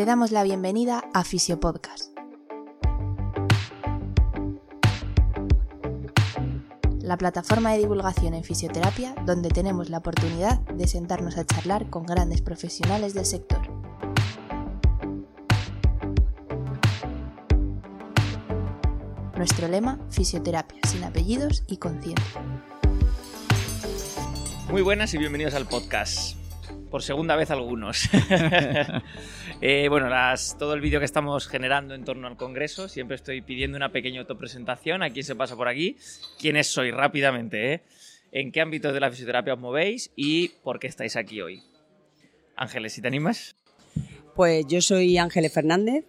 Te damos la bienvenida a Fisiopodcast. La plataforma de divulgación en fisioterapia donde tenemos la oportunidad de sentarnos a charlar con grandes profesionales del sector. Nuestro lema, fisioterapia sin apellidos y conciencia. Muy buenas y bienvenidos al podcast. Por segunda vez algunos. Eh, bueno, las, todo el vídeo que estamos generando en torno al Congreso, siempre estoy pidiendo una pequeña autopresentación. ¿A quién se pasa por aquí? ¿Quiénes sois? Rápidamente, ¿eh? ¿En qué ámbitos de la fisioterapia os movéis y por qué estáis aquí hoy? Ángeles, si te animas. Pues yo soy Ángeles Fernández,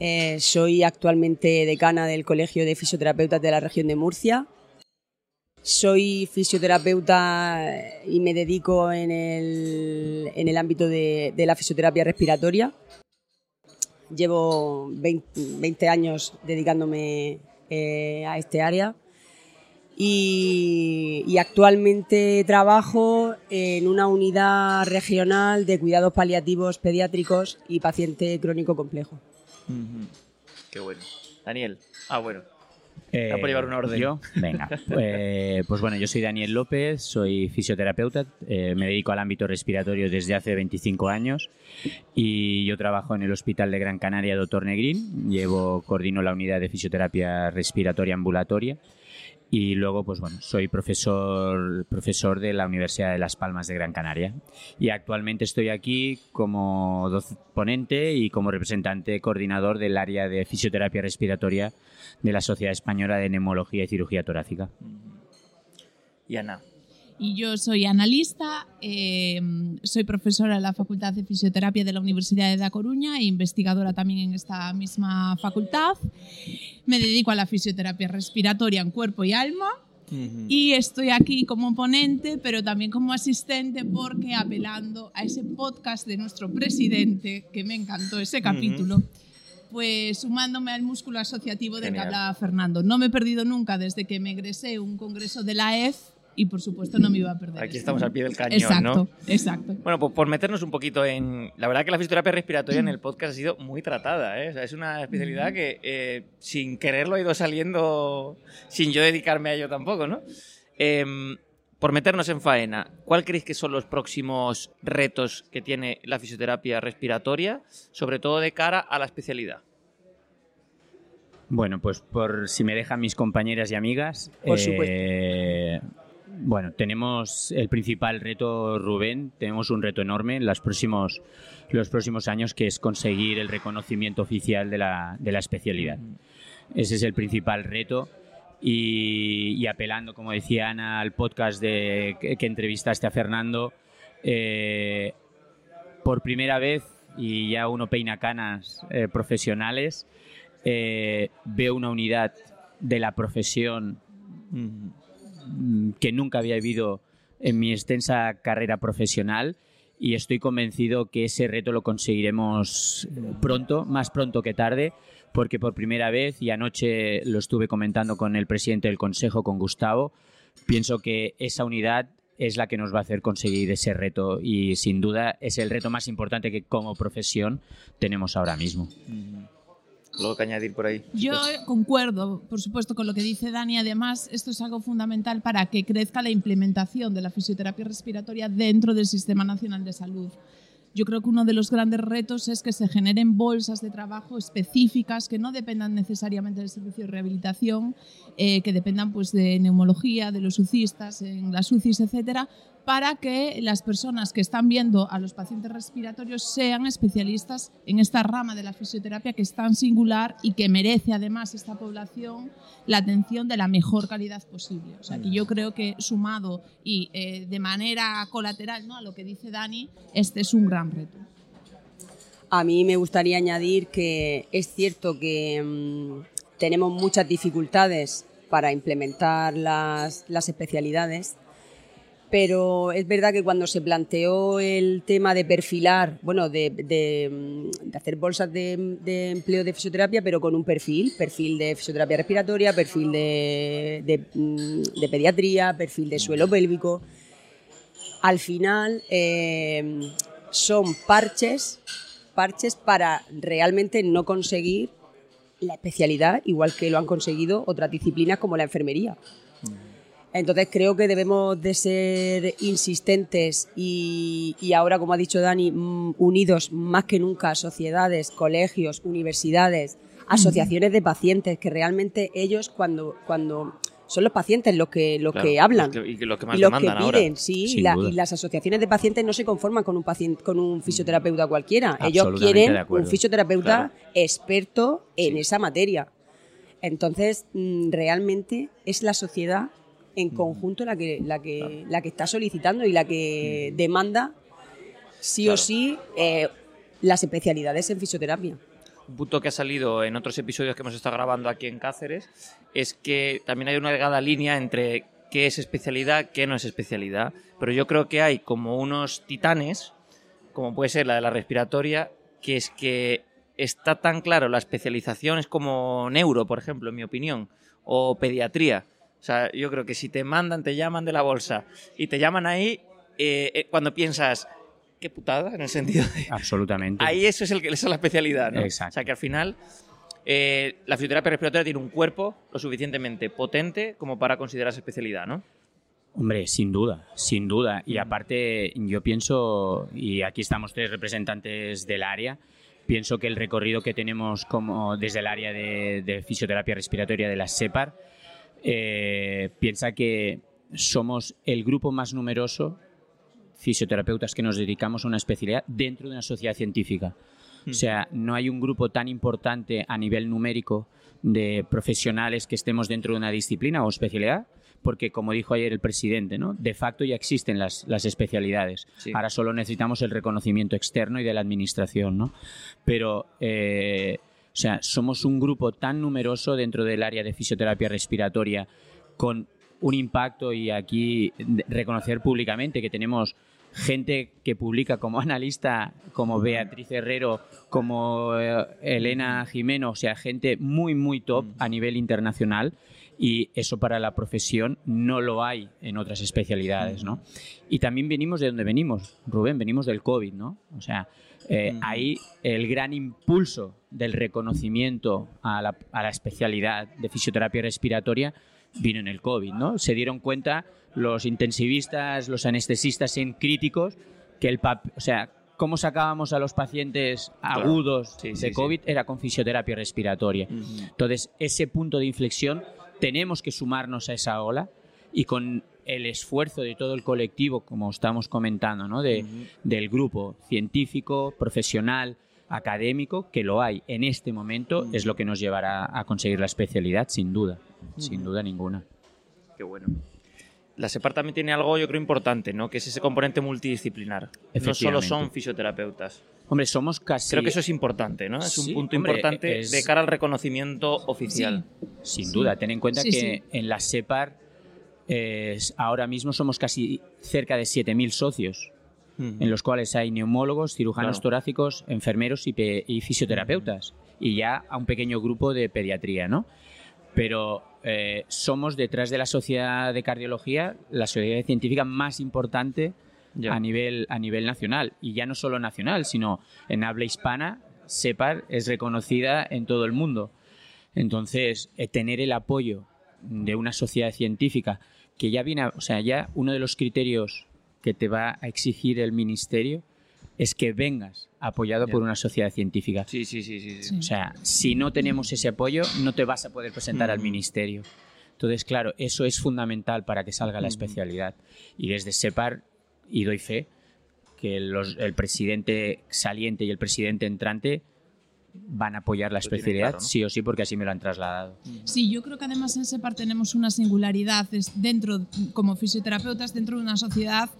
eh, soy actualmente decana del Colegio de Fisioterapeutas de la región de Murcia. Soy fisioterapeuta y me dedico en el, en el ámbito de, de la fisioterapia respiratoria. Llevo 20, 20 años dedicándome eh, a este área y, y actualmente trabajo en una unidad regional de cuidados paliativos pediátricos y paciente crónico complejo. Qué bueno. Daniel. Ah, bueno. Eh, Está por llevar un orden. Yo, venga. Eh, pues bueno, yo soy Daniel López, soy fisioterapeuta, eh, me dedico al ámbito respiratorio desde hace 25 años y yo trabajo en el Hospital de Gran Canaria Dr. Negrín, llevo, coordino la unidad de fisioterapia respiratoria ambulatoria y luego, pues bueno, soy profesor, profesor de la Universidad de Las Palmas de Gran Canaria. Y actualmente estoy aquí como ponente y como representante coordinador del área de fisioterapia respiratoria de la Sociedad Española de Neumología y Cirugía Torácica. Y Ana. Y yo soy analista, eh, soy profesora en la Facultad de Fisioterapia de la Universidad de La Coruña e investigadora también en esta misma facultad. Me dedico a la fisioterapia respiratoria en cuerpo y alma y estoy aquí como ponente, pero también como asistente porque apelando a ese podcast de nuestro presidente, que me encantó ese capítulo, pues sumándome al músculo asociativo del que hablaba Fernando. No me he perdido nunca desde que me egresé un congreso de la EF y por supuesto no me iba a perder. Aquí estamos al pie del cañón, Exacto, ¿no? exacto. Bueno, pues por meternos un poquito en... La verdad que la fisioterapia respiratoria en el podcast ha sido muy tratada, ¿eh? O sea, es una especialidad que eh, sin quererlo ha ido saliendo sin yo dedicarme a ello tampoco, ¿no? Em, por meternos en faena, ¿cuál creéis que son los próximos retos que tiene la fisioterapia respiratoria, sobre todo de cara a la especialidad? Bueno, pues por si me dejan mis compañeras y amigas. Por eh, Bueno, tenemos el principal reto, Rubén, tenemos un reto enorme en los próximos, años que es conseguir el reconocimiento oficial de la, especialidad. Ese es el principal reto. Y, apelando, como decía Ana, al podcast de, que, que entrevistaste a Fernando, eh, por primera vez, y ya uno peina canas eh, profesionales, eh, veo una unidad de la profesión que nunca había vivido en mi extensa carrera profesional y estoy convencido que ese reto lo conseguiremos pronto, más pronto que tarde, porque por primera vez, y anoche lo estuve comentando con el presidente del Consejo, con Gustavo, pienso que esa unidad es la que nos va a hacer conseguir ese reto y sin duda es el reto más importante que como profesión tenemos ahora mismo. Luego que añadir por ahí. Yo concuerdo, por supuesto, con lo que dice Dani. Además, esto es algo fundamental para que crezca la implementación de la fisioterapia respiratoria dentro del Sistema Nacional de Salud. Yo creo que uno de los grandes retos es que se generen bolsas de trabajo específicas que no dependan necesariamente del servicio de rehabilitación, eh, que dependan pues, de neumología, de los UCIstas, en las UCIs, etcétera, para que las personas que están viendo a los pacientes respiratorios sean especialistas en esta rama de la fisioterapia que es tan singular y que merece además esta población la atención de la mejor calidad posible. O sea que yo creo que sumado y eh, de manera colateral ¿no? a lo que dice Dani, este es un gran reto. A mí me gustaría añadir que es cierto que mm, tenemos muchas dificultades para implementar las, las especialidades, pero es verdad que cuando se planteó el tema de perfilar, bueno, de, mm, hacer bolsas de, empleo de fisioterapia, pero con un perfil, perfil de fisioterapia respiratoria, perfil de, mm, pediatría, perfil de suelo pélvico, al final eh, son parches parches para realmente no conseguir la especialidad, igual que lo han conseguido otras disciplinas como la enfermería. Entonces creo que debemos de ser insistentes y, y ahora, como ha dicho Dani, mm, unidos más que nunca sociedades, colegios, universidades, asociaciones de pacientes, que realmente ellos cuando, cuando son los pacientes los que, los Claro, que hablan. los que- y los que más los que demandan ahora. piden, sí, y, la- duda. y las asociaciones de pacientes no se conforman con un paciente, con un fisioterapeuta cualquiera. Ellos quieren un fisioterapeuta Claro. experto en Sí. esa materia. Entonces, mm, realmente es la sociedad en conjunto la que, la que, la que está solicitando y la que demanda sí Claro. o sí eh, las especialidades en fisioterapia. Un punto que ha salido en otros episodios que hemos estado grabando aquí en Cáceres es que también hay una delgada línea entre qué es especialidad, qué no es especialidad. Pero yo creo que hay como unos titanes, como puede ser la de la respiratoria, que es que está tan claro la especialización es como neuro, por ejemplo, en mi opinión, o pediatría. O sea, yo creo que si te mandan, te llaman de la bolsa y te llaman ahí, eh, eh, cuando piensas, qué putada, en el sentido de... Absolutamente. Ahí eso es, el que, esa es la especialidad, ¿no? Exacto. O sea, que al final eh, la fisioterapia respiratoria tiene un cuerpo lo suficientemente potente como para considerarse especialidad, ¿no? Hombre, sin duda, sin duda. Y aparte, yo pienso, y aquí estamos tres representantes del área, pienso que el recorrido que tenemos como desde el área de, de fisioterapia respiratoria de la SEPAR, eh, piensa que somos el grupo más numeroso fisioterapeutas que nos dedicamos a una especialidad dentro de una sociedad científica. O sea, no hay un grupo tan importante a nivel numérico de profesionales que estemos dentro de una disciplina o especialidad, porque como dijo ayer el presidente, ¿no? de facto ya existen las, las especialidades. Sí. Ahora solo necesitamos el reconocimiento externo y de la administración. ¿no? Pero, eh, o sea, somos un grupo tan numeroso dentro del área de fisioterapia respiratoria con un impacto y aquí reconocer públicamente que tenemos gente que publica como analista, como Beatriz Herrero, como eh, Elena Jimeno, o sea, gente muy, muy top a nivel internacional y eso para la profesión no lo hay en otras especialidades, ¿no? Y también venimos de donde venimos, Rubén, venimos del COVID, ¿no? O sea, eh, ahí el gran impulso del reconocimiento a la, a la especialidad de fisioterapia respiratoria vino en el COVID, ¿no? Se dieron cuenta los intensivistas, los anestesistas en críticos que el pap o sea, cómo sacábamos a los pacientes Claro. agudos Sí, de sí, sí. COVID era con fisioterapia respiratoria. Entonces, ese punto de inflexión tenemos que sumarnos a esa ola y con el esfuerzo de todo el colectivo, como estamos comentando, ¿no? de, del grupo científico, profesional, académico, que lo hay en este momento, es lo que nos llevará a conseguir la especialidad, sin duda, sin duda ninguna. Qué bueno. La SEPAR también tiene algo, yo creo, importante, ¿no? Que es ese componente multidisciplinar. No solo son fisioterapeutas. Hombre, somos casi... Creo que eso es importante, ¿no? Es un punto hombre, importante es- de cara al reconocimiento oficial. Sin duda, ten en cuenta Sí, que sí. en la SEPAR eh, ahora mismo somos casi cerca de 7.000 socios, en los cuales hay neumólogos, cirujanos Claro. torácicos, enfermeros y, pe- y fisioterapeutas, y ya a un pequeño grupo de pediatría, ¿no? Pero eh, somos detrás de la sociedad de cardiología la sociedad científica más importante a nivel, a nivel nacional. Y ya no solo nacional, sino en habla hispana, SEPAR es reconocida en todo el mundo. Entonces, eh, tener el apoyo de una sociedad científica que ya viene, a- o sea, ya uno de los criterios que te va a exigir el ministerio es que vengas apoyado Ya. por una sociedad científica. Sí, sí, sí, sí. O sea, si no tenemos ese apoyo, no te vas a poder presentar al Mm. ministerio. Entonces, claro, eso es fundamental para que salga la Mm. especialidad. Y desde SEPAR, y doy fe, que los- el presidente saliente y el presidente entrante van a apoyar la especialidad, claro, ¿no? sí o sí, porque así me lo han trasladado. Sí, yo creo que además en SEPAR tenemos una singularidad es dentro, como fisioterapeutas, dentro de una sociedad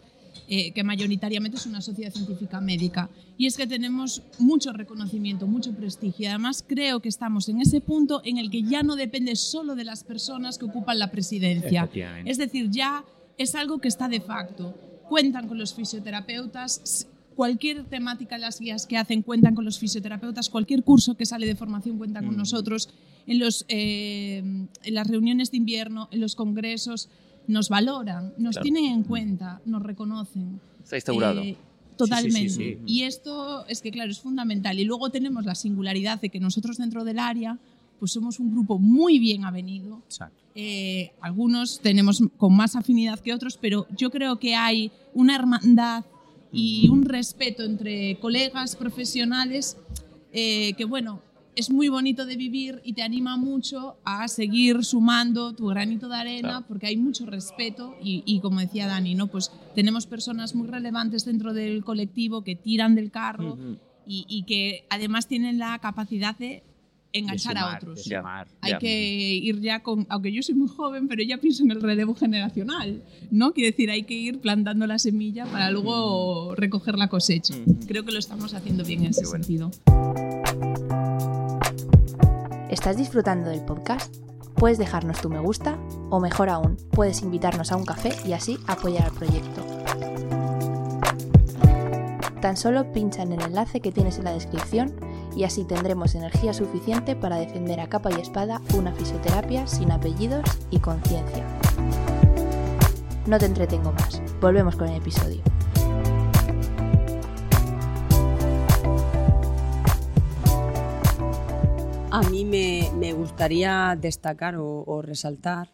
eh, que mayoritariamente es una sociedad científica médica. Y es que tenemos mucho reconocimiento, mucho prestigio. Y además creo que estamos en ese punto en el que ya no depende solo de las personas que ocupan la presidencia. Es decir, ya es algo que está de facto. Cuentan con los fisioterapeutas. Cualquier temática, las guías que hacen cuentan con los fisioterapeutas, cualquier curso que sale de formación cuentan con nosotros, en, los, eh, en las reuniones de invierno, en los congresos, nos valoran, nos Claro. tienen en cuenta, nos reconocen. Está instaurado. Eh, Totalmente. Sí, sí, sí. Y esto es que, claro, es fundamental. Y luego tenemos la singularidad de que nosotros dentro del área, pues somos un grupo muy bien avenido. Exacto. Eh, algunos tenemos con más afinidad que otros, pero yo creo que hay una hermandad y un respeto entre colegas profesionales eh, que, bueno, es muy bonito de vivir y te anima mucho a seguir sumando tu granito de arena Claro. porque hay mucho respeto y, y como decía Dani, ¿no? pues tenemos personas muy relevantes dentro del colectivo que tiran del carro y que además tienen la capacidad de enganchar a otros. sumar. Hay Ya. que ir ya con, aunque yo soy muy joven, pero ya pienso en el relevo generacional, ¿no? Quiere decir, hay que ir plantando la semilla para luego recoger la cosecha. Ujú. Creo que lo estamos haciendo bien en ese bueno. sentido. ¿Estás disfrutando del podcast? Puedes dejarnos tu me gusta o mejor aún, puedes invitarnos a un café y así apoyar al proyecto. Tan solo pincha en el enlace que tienes en la descripción y así tendremos energía suficiente para defender a capa y espada una fisioterapia sin apellidos y conciencia. No te entretengo más, volvemos con el episodio. A mí me, me gustaría destacar o, resaltar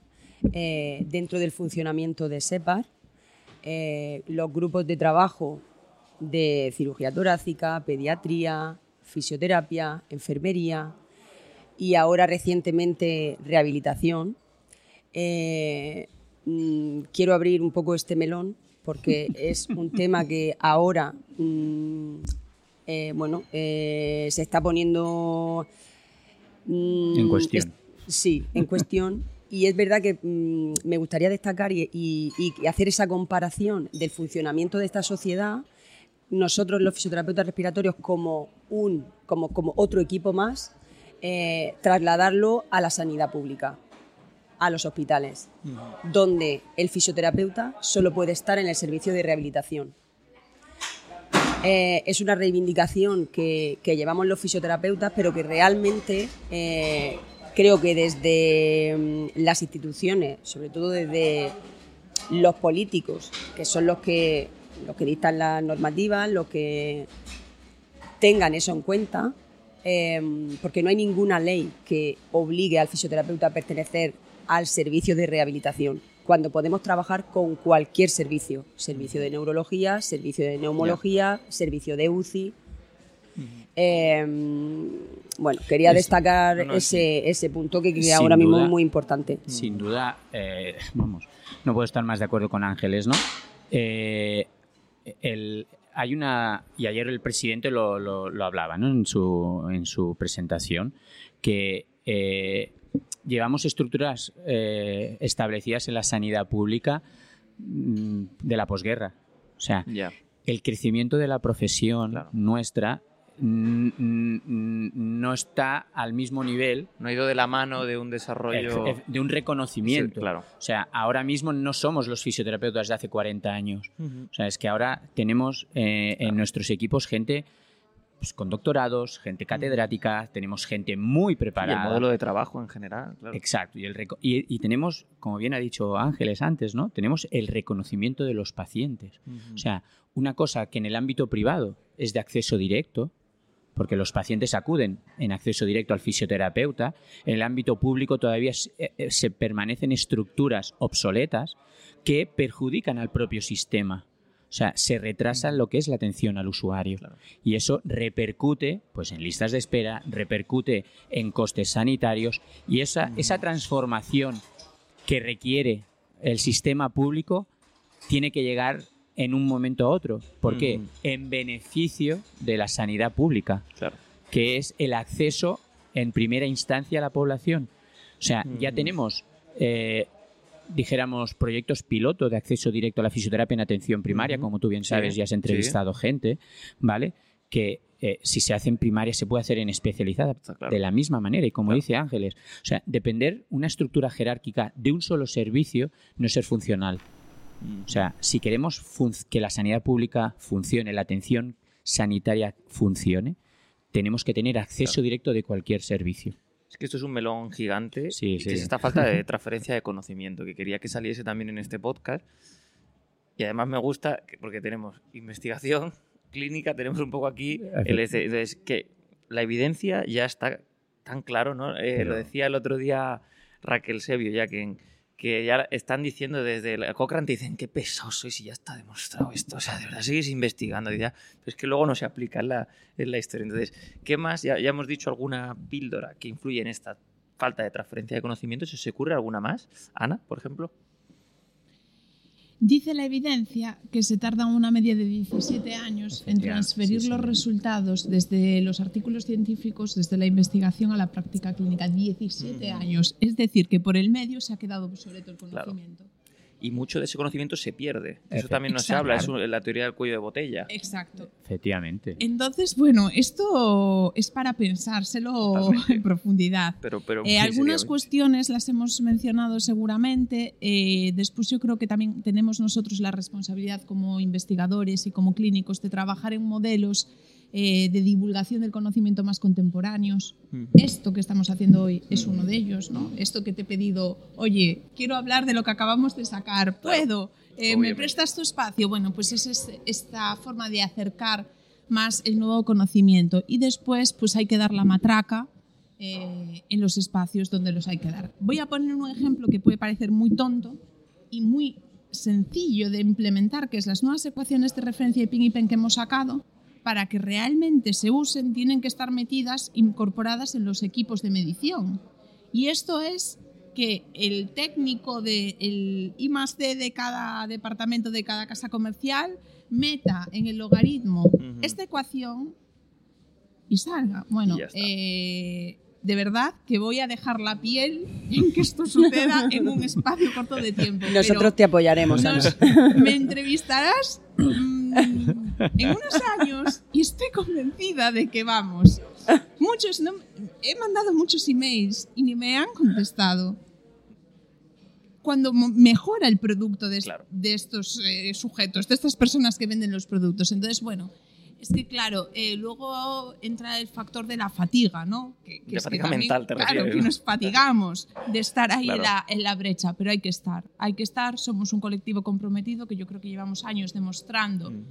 eh, dentro del funcionamiento de SEPAR eh, los grupos de trabajo de cirugía torácica, pediatría, fisioterapia, enfermería y ahora recientemente rehabilitación. Eh, mm, quiero abrir un poco este melón porque es un tema que ahora mm, eh, bueno, eh, se está poniendo mm, En cuestión. es- sí, en cuestión. Y es verdad que me gustaría destacar y, y- y hacer esa comparación del funcionamiento de esta sociedad, nosotros los fisioterapeutas respiratorios como, un, como, como otro equipo más, eh, trasladarlo a la sanidad pública, a los hospitales, donde el fisioterapeuta solo puede estar en el servicio de rehabilitación. Eh, es una reivindicación que, que llevamos los fisioterapeutas, pero que realmente eh, creo que desde mm, las instituciones, sobre todo desde los políticos, que son los que, los que dictan las normativas, los que tengan eso en cuenta, eh, porque no hay ninguna ley que obligue al fisioterapeuta a pertenecer al servicio de rehabilitación, cuando podemos trabajar con cualquier servicio, servicio de neurología, servicio de neumología, servicio de UCI. Eh, bueno, quería Es- destacar no, no, ese, ese punto que, Sin ahora mismo es muy importante. Sin duda, eh, vamos, no puedo estar más de acuerdo con Ángeles, ¿no? Eh, el- hay una, y ayer el presidente lo, lo- lo hablaba ¿no? en, su, en su presentación, que eh, llevamos estructuras eh, establecidas en la sanidad pública mm, de la posguerra. O sea, el crecimiento de la profesión Claro. nuestra no está al mismo nivel No ha ido de la mano de un desarrollo. De un reconocimiento. Sí, claro. O sea, ahora mismo no somos los fisioterapeutas de hace 40 años. O sea, es que ahora tenemos eh, en nuestros equipos gente pues, con doctorados, gente catedrática, tenemos gente muy Y el preparada. modelo de trabajo en general, claro. Exacto. Y, el y- y tenemos, como bien ha dicho Ángeles antes, ¿no? Tenemos el reconocimiento de los pacientes. O sea, una cosa que en el ámbito privado es de acceso directo, porque los pacientes acuden en acceso directo al fisioterapeuta, en el ámbito público todavía se, eh, eh, permanecen estructuras obsoletas que perjudican al propio sistema. O sea, se retrasa lo que es la atención al usuario. Claro. Y eso repercute pues, en listas de espera, repercute en costes sanitarios y esa, esa transformación que requiere el sistema público tiene que llegar en un momento a otro. ¿Por qué? Ujú. En beneficio de la sanidad pública, Claro. que es el acceso en primera instancia a la población. O sea, ya Ujú. tenemos, eh, dijéramos, proyectos piloto de acceso directo a la fisioterapia en atención primaria, Ujú. como tú bien sabes, Sí, ya has sí. entrevistado gente, ¿vale? Que eh, si se hace en primaria se puede hacer en especializada claro. de la misma manera. Y como Claro. dice Ángeles, o sea, depender una estructura jerárquica de un solo servicio no es ser funcional. O sea, si queremos que la sanidad pública funcione, la atención sanitaria funcione, tenemos que tener acceso directo de cualquier servicio. Es que esto es un melón gigante Sí, y sí. que es esta falta de transferencia de conocimiento que quería que saliese también en este podcast. Y además me gusta que- porque tenemos investigación, clínica tenemos un poco aquí el entonces, que la evidencia ya está tan claro, ¿no? Eh, Pero- Lo decía el otro día Raquel Sebio, ya que, que ya están diciendo desde la Cochrane, te dicen, qué pesado sois y ya está demostrado esto. O sea, de verdad, sigues investigando. Y ya, pero es que luego no se aplica en la, en la historia. Entonces, ¿qué más? Ya, ya hemos dicho alguna píldora que influye en esta falta de transferencia de conocimiento. ¿Se ocurre alguna más? Ana, por ejemplo. Dice la evidencia que se tarda una media de 17 años en transferir sí, los resultados desde los artículos científicos, desde la investigación a la práctica clínica. 17 Ujú. años. Es decir, que por el medio se ha quedado obsoleto el Claro. Y mucho de ese conocimiento se pierde. Eso también no se habla, es un- la teoría del cuello de botella. Exacto. Efectivamente. Entonces, bueno, esto es para pensárselo Totalmente. en profundidad. Pero, pero Eh, algunas cuestiones las hemos mencionado seguramente. eh, después yo creo que también tenemos nosotros la responsabilidad como investigadores y como clínicos de trabajar en modelos eh, de divulgación del conocimiento más contemporáneos. Ujú. Esto que estamos haciendo hoy es uno de ellos, ¿no? Esto que te he pedido, oye, quiero hablar de lo que acabamos de sacar, ¿puedo? Eh, ¿Me prestas tu espacio? Bueno, pues es es- esta forma de acercar más el nuevo conocimiento. Y después, pues hay que dar la matraca eh, en los espacios donde los hay que dar. Voy a poner un ejemplo que puede parecer muy tonto y muy sencillo de implementar, que es las nuevas ecuaciones de referencia de Ping y Pen que hemos sacado, para que realmente se usen, tienen que estar metidas, incorporadas en los equipos de medición. Y esto es que el técnico del I más D de cada departamento de cada casa comercial meta en el logaritmo esta ecuación y salga. Bueno, Y eh, de verdad que voy a dejar la piel en que esto suceda en un espacio corto de tiempo. pero- Nosotros te apoyaremos, nos- me entrevistarás mm, en unos años y estoy convencida de que vamos. Muchos, no- he mandado muchos emails y ni me han contestado. Cuando mejora el producto de, Claro. de estos eh, sujetos, de estas personas que venden los productos. Entonces, bueno, es que claro, eh, luego entra el factor de la fatiga, ¿no? Que, que De es que fatiga también, mental, te Claro, refieres, que ¿no? nos fatigamos de estar ahí en, Claro. la, en la brecha, pero hay que estar. Hay que estar, somos un colectivo comprometido que yo creo que llevamos años demostrando Ujú.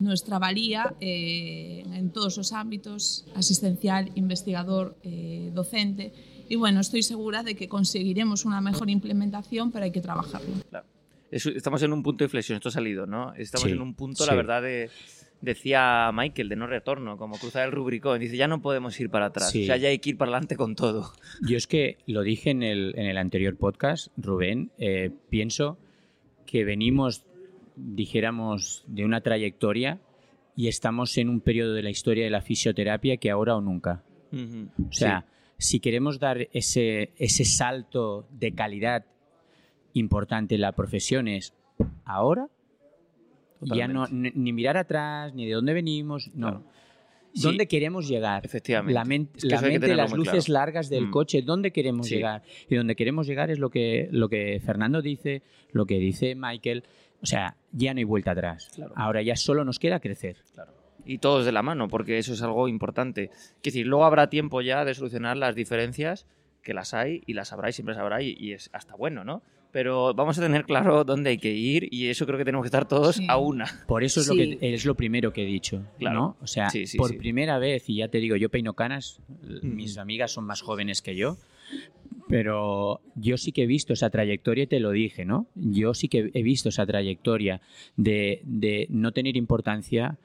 Nuestra valía eh, en todos los ámbitos, asistencial, investigador, eh, docente. Y bueno, estoy segura de que conseguiremos una mejor implementación, pero hay que trabajarlo. Claro. Estamos en un punto de inflexión, esto ha salido, ¿no? Estamos Sí, en un punto, sí. la verdad, de, decía Michael, de no retorno, como cruzar el Rubicón. Dice, ya no podemos ir para atrás, Sí. o sea, ya hay que ir para adelante con todo. Yo es que lo dije en el, en el anterior podcast, Rubén, eh, pienso que venimos, dijéramos, de una trayectoria y estamos en un periodo de la historia de la fisioterapia que ahora o nunca. O sea, si queremos dar ese, ese salto de calidad importante en la profesión es ahora, ya no, ni, ni mirar atrás, ni de dónde venimos, no. Claro. Sí. ¿Dónde queremos llegar? Efectivamente. La, Es que mente, las luces claro. largas del Mm. coche, ¿dónde queremos Sí. llegar? Y donde queremos llegar es lo que, lo que Fernando dice, lo que dice Michael. O sea, ya no hay vuelta atrás. Claro. Ahora ya solo nos queda crecer. Claro. Y todos de la mano, porque eso es algo importante. Es decir, luego habrá tiempo ya de solucionar las diferencias, que las hay y las habrá y siempre las habrá y, y es hasta bueno, ¿no? Pero vamos a tener claro dónde hay que ir y eso creo que tenemos que estar todos Sí. a una. Por eso es, lo que, es lo primero que he dicho. Claro. ¿no? O sea, Sí, sí, por sí. primera vez, y ya te digo, yo peino canas, Mm. mis amigas son más jóvenes que yo, pero yo sí que he visto esa trayectoria y te lo dije, ¿no? Yo sí que he visto esa trayectoria de, de no tener importancia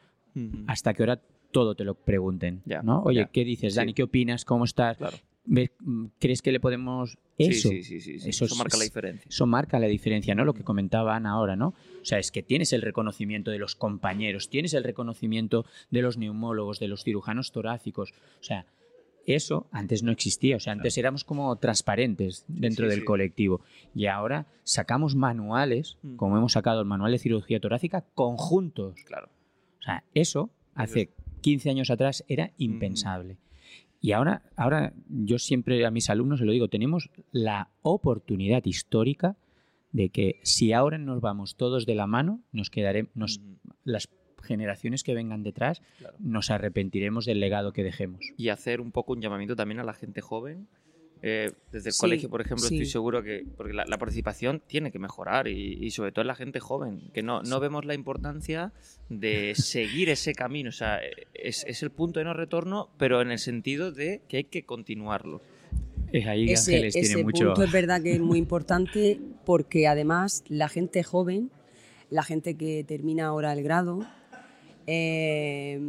hasta que ahora todo te lo pregunten, Ya, ¿no? Oye, ya. ¿qué dices, Sí. Dani? ¿Qué opinas? ¿Cómo estás? Claro. ¿Ves- mm, ¿Crees que le podemos...? Eso, sí, sí, sí, sí. eso Eso, es- marca la diferencia. eso marca la diferencia, ¿no? Lo que comentaba Ana ahora, ¿no? O sea, es que tienes el reconocimiento de los compañeros, tienes el reconocimiento de los neumólogos, de los cirujanos torácicos. O sea, eso antes no existía. O sea, antes éramos como transparentes dentro del colectivo. Y ahora sacamos manuales, Mm. como hemos sacado el manual de cirugía torácica, conjuntos. Claro. O sea, eso hace 15 años atrás era impensable. Y ahora, ahora yo siempre a mis alumnos se lo digo, tenemos la oportunidad histórica de que si ahora nos vamos todos de la mano, nos quedaremos, las generaciones que vengan detrás, Claro. nos arrepentiremos del legado que dejemos. Y hacer un poco un llamamiento también a la gente joven Eh, desde el Sí, colegio, por ejemplo, sí. estoy seguro que porque la, la participación tiene que mejorar y, y sobre todo en la gente joven, que no, no vemos la importancia de seguir ese camino. O sea, es, es el punto de no retorno, pero en el sentido de que hay que continuarlo. Es ahí que ese, Ángeles ese tiene mucho. punto es verdad que es muy importante porque además la gente joven, la gente que termina ahora el grado, eh,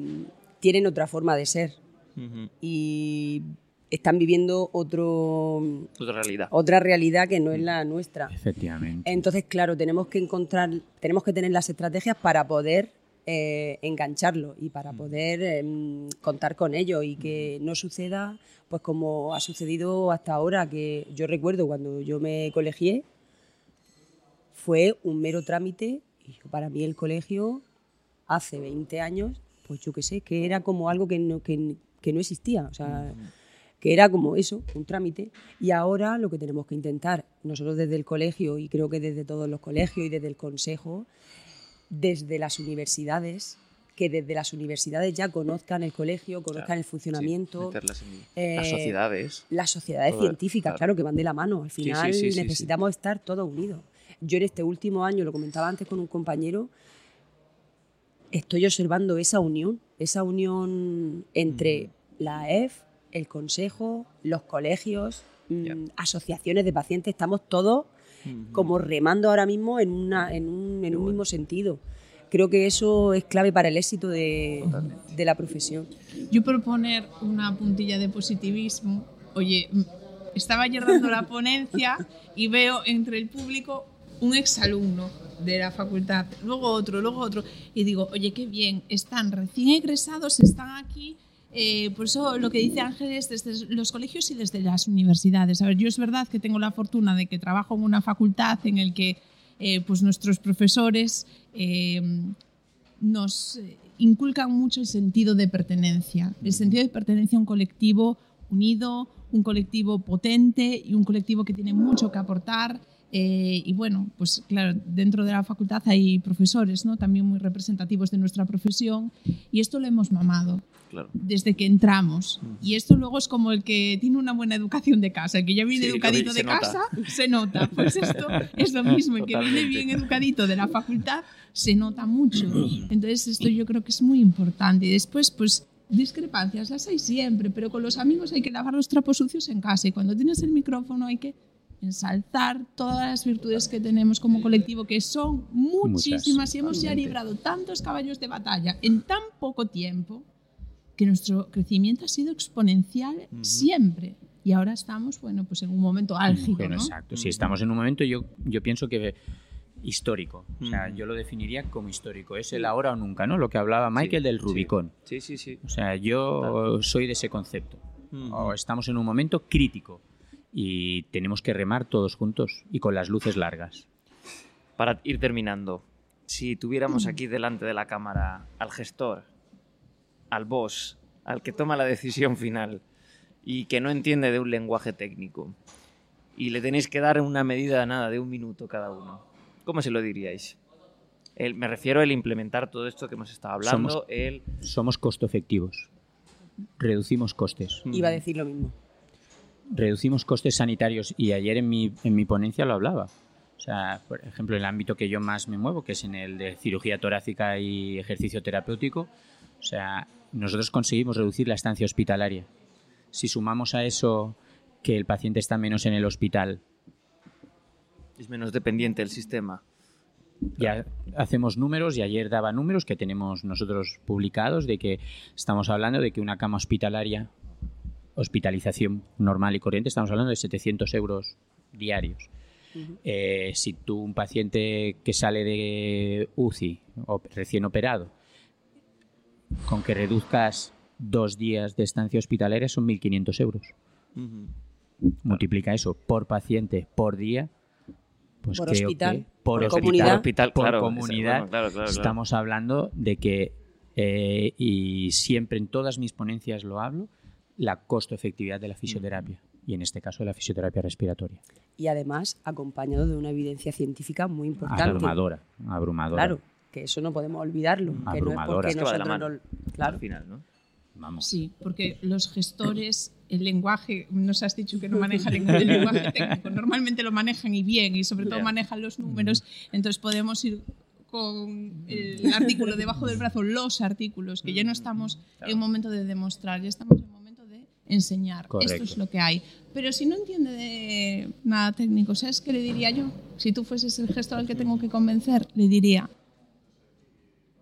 tienen otra forma de ser Ujú. y están viviendo otro, Otra realidad. otra realidad que no es la nuestra. Efectivamente. Entonces, claro, tenemos que encontrar, tenemos que tener las estrategias para poder eh, engancharlo y para poder em, contar con ello y que no suceda, pues como ha sucedido hasta ahora, que yo recuerdo cuando yo me colegié, fue un mero trámite y para mí el colegio hace 20 años, pues yo qué sé, que era como algo que no, que, que no existía, o sea, que era como eso, un trámite. Y ahora lo que tenemos que intentar, nosotros desde el colegio y creo que desde todos los colegios y desde el consejo, desde las universidades, que desde las universidades ya conozcan el colegio, conozcan Claro, el funcionamiento. Sí, meterlas en eh, las sociedades. Las sociedades Todo, científicas, claro. claro. que van de la mano. Al final sí, sí, sí, necesitamos estar todos unidos. Yo en este último año, lo comentaba antes con un compañero, estoy observando esa unión, esa unión entre la AEF, el consejo, los colegios, mm, Ya. asociaciones de pacientes, estamos todos Ujú. como remando ahora mismo en, una, en un, en un bueno. mismo sentido. Creo que eso es clave para el éxito de, de la profesión. Yo por poner una puntilla de positivismo, oye, estaba ayer dando la ponencia y veo entre el público un exalumno de la facultad, luego otro, luego otro, y digo, oye, qué bien, están recién egresados, están aquí. Eh, por eso lo que dice Ángeles desde los colegios y desde las universidades. A ver, yo es verdad que tengo la fortuna de que trabajo en una facultad en el que eh, pues nuestros profesores eh, nos inculcan mucho el sentido de pertenencia, el sentido de pertenencia a un colectivo unido, un colectivo potente y un colectivo que tiene mucho que aportar. Eh, y bueno, pues claro, dentro de la facultad hay profesores ¿no? también muy representativos de nuestra profesión y esto lo hemos mamado Claro. desde que entramos. Y esto luego es como el que tiene una buena educación de casa, el que ya viene Sí, educadito de nota. casa, se nota. Pues esto es lo mismo, el que viene bien educadito de la facultad se nota mucho. Entonces esto yo creo que es muy importante. Y después, pues discrepancias las hay siempre, pero con los amigos hay que lavar los trapos sucios en casa y cuando tienes el micrófono hay que ensalzar todas las virtudes que tenemos como colectivo, que son muchísimas y hemos ya librado tantos caballos de batalla en tan poco tiempo que nuestro crecimiento ha sido exponencial siempre. Y ahora estamos, bueno, pues en un momento álgido, Bueno, ¿no? exacto. Si estamos en un momento, yo, yo pienso que histórico. O sea, yo lo definiría como histórico. Es el ahora o nunca, ¿no? Lo que hablaba Michael Sí, del sí. Rubicón. Sí, sí, sí. O sea, yo soy de ese concepto. O estamos en un momento crítico y tenemos que remar todos juntos y con las luces largas. Para ir terminando, si tuviéramos aquí delante de la cámara al gestor, al boss, al que toma la decisión final y que no entiende de un lenguaje técnico, y le tenéis que dar una medida nada de un minuto cada uno, ¿cómo se lo diríais? El- me refiero al implementar todo esto que hemos estado hablando, Somos- el... Somos costo efectivos. Reducimos costes. Iba a decir lo mismo. Reducimos costes sanitarios y ayer en mi, en mi ponencia lo hablaba. O sea, por ejemplo, el ámbito que yo más me muevo, que es en el de cirugía torácica y ejercicio terapéutico, o sea, nosotros conseguimos reducir la estancia hospitalaria. Si sumamos a eso que el paciente está menos en el hospital, Es menos dependiente del sistema. ya hacemos números y ayer daba números que tenemos nosotros publicados de que estamos hablando de que una cama hospitalaria, hospitalización normal y corriente, estamos hablando de 700 euros diarios. Eh, si tú, un paciente que sale de UCI o recién operado, con que reduzcas dos días de estancia hospitalaria son 1.500 euros. Multiplica eso por paciente por día. Pues Por creo hospital, que por, por hospital, comunidad. Por hospital, por claro. comunidad, Bueno, claro, claro, claro. estamos hablando de que, eh, y siempre en todas mis ponencias lo hablo, la costo efectividad de la fisioterapia. Y en este caso de la fisioterapia respiratoria. Y además acompañado de una evidencia científica muy importante. Abrumadora. Abrumadora. Claro, que eso no podemos olvidarlo. Que no es Abrumadora. porque Es que va de la mano. no- Claro. Al final, ¿no? Vamos. Sí, porque los gestores el lenguaje, nos has dicho que no maneja ningún lenguaje técnico, normalmente lo manejan y bien, y sobre todo manejan los números, entonces podemos ir con el artículo debajo del brazo, los artículos, que ya no estamos en un momento de demostrar, ya estamos en un momento de enseñar. Correcto. Esto es lo que hay. Pero si no entiende de nada técnico, ¿sabes qué le diría yo? Si tú fueses el gestor al que tengo que convencer, le diría,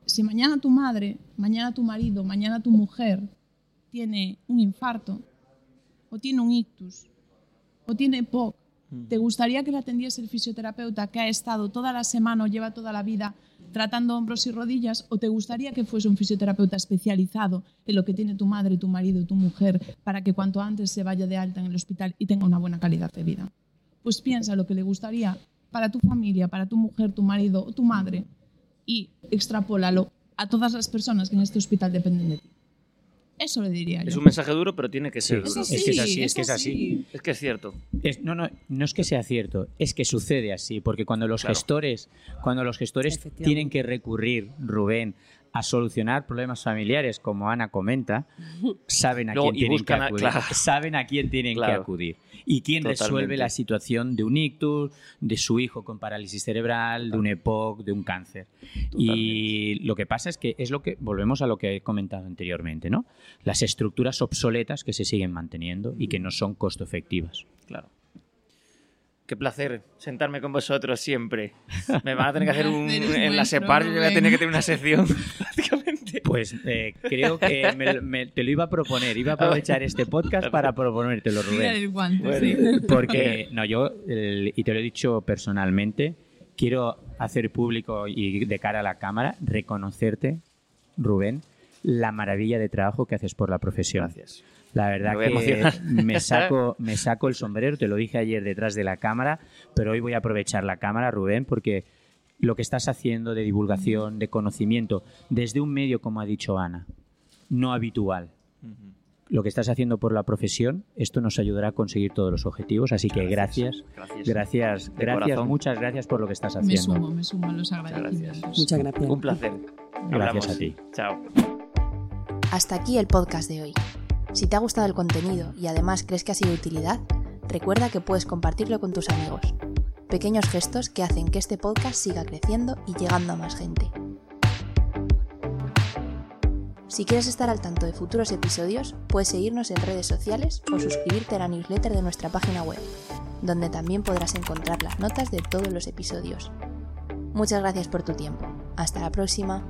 si mañana tu madre, mañana tu marido, mañana tu mujer tiene un infarto, o tiene un ictus, o tiene POC, ¿te gustaría que la atendiese el fisioterapeuta que ha estado toda la semana o lleva toda la vida tratando hombros y rodillas? ¿O te gustaría que fuese un fisioterapeuta especializado en lo que tiene tu madre, tu marido, tu mujer, para que cuanto antes se vaya de alta en el hospital y tenga una buena calidad de vida? Pues piensa lo que le gustaría para tu familia, para tu mujer, tu marido o tu madre y extrapólalo a todas las personas que en este hospital dependen de ti. Eso le diría yo. Es un mensaje duro, pero tiene que ser Sí, duro. Es Es que es así, es que es así. Es que es cierto. Es- no, no, no es que sea cierto, es que sucede así, porque cuando los Claro. gestores, cuando los gestores tienen que recurrir, Rubén, a solucionar problemas familiares, como Ana comenta, saben a quién tienen que a- acudir. claro. Saben a quién tienen que acudir. Y quién resuelve la situación de un ictus, de su hijo con parálisis cerebral, de un EPOC, de un cáncer. Y lo que pasa es que es lo que volvemos a lo que he comentado anteriormente, ¿no? Las estructuras obsoletas que se siguen manteniendo y que no son costo efectivas. Claro. Qué placer sentarme con vosotros siempre. Me van a tener que hacer un. En la SEPAR yo voy a tener que tener una sección, Pues eh, creo que me- me- te lo iba a proponer, iba a aprovechar este podcast para proponértelo, Rubén. el guante, Bueno. sí. Porque, no, yo, el- y te lo he dicho personalmente, quiero hacer público y de cara a la cámara, reconocerte, Rubén, la maravilla de trabajo que haces por la profesión. Gracias. La verdad Me que me saco, me saco el sombrero, te lo dije ayer detrás de la cámara, pero hoy voy a aprovechar la cámara, Rubén, porque lo que estás haciendo de divulgación, de conocimiento, desde un medio, como ha dicho Ana, no habitual, lo que estás haciendo por la profesión, esto nos ayudará a conseguir todos los objetivos, así que gracias, Gracias. gracias, gracias, corazón. muchas gracias por lo que estás Me haciendo. sumo, me sumo a los agradecimientos. Muchas gracias. Un placer. Gracias Hablamos. a ti. Chao. Hasta aquí el podcast de hoy. Si te ha gustado el contenido y además crees que ha sido de utilidad, recuerda que puedes compartirlo con tus amigos. Pequeños gestos que hacen que este podcast siga creciendo y llegando a más gente. Si quieres estar al tanto de futuros episodios, puedes seguirnos en redes sociales o suscribirte a la newsletter de nuestra página web, donde también podrás encontrar las notas de todos los episodios. Muchas gracias por tu tiempo. Hasta la próxima.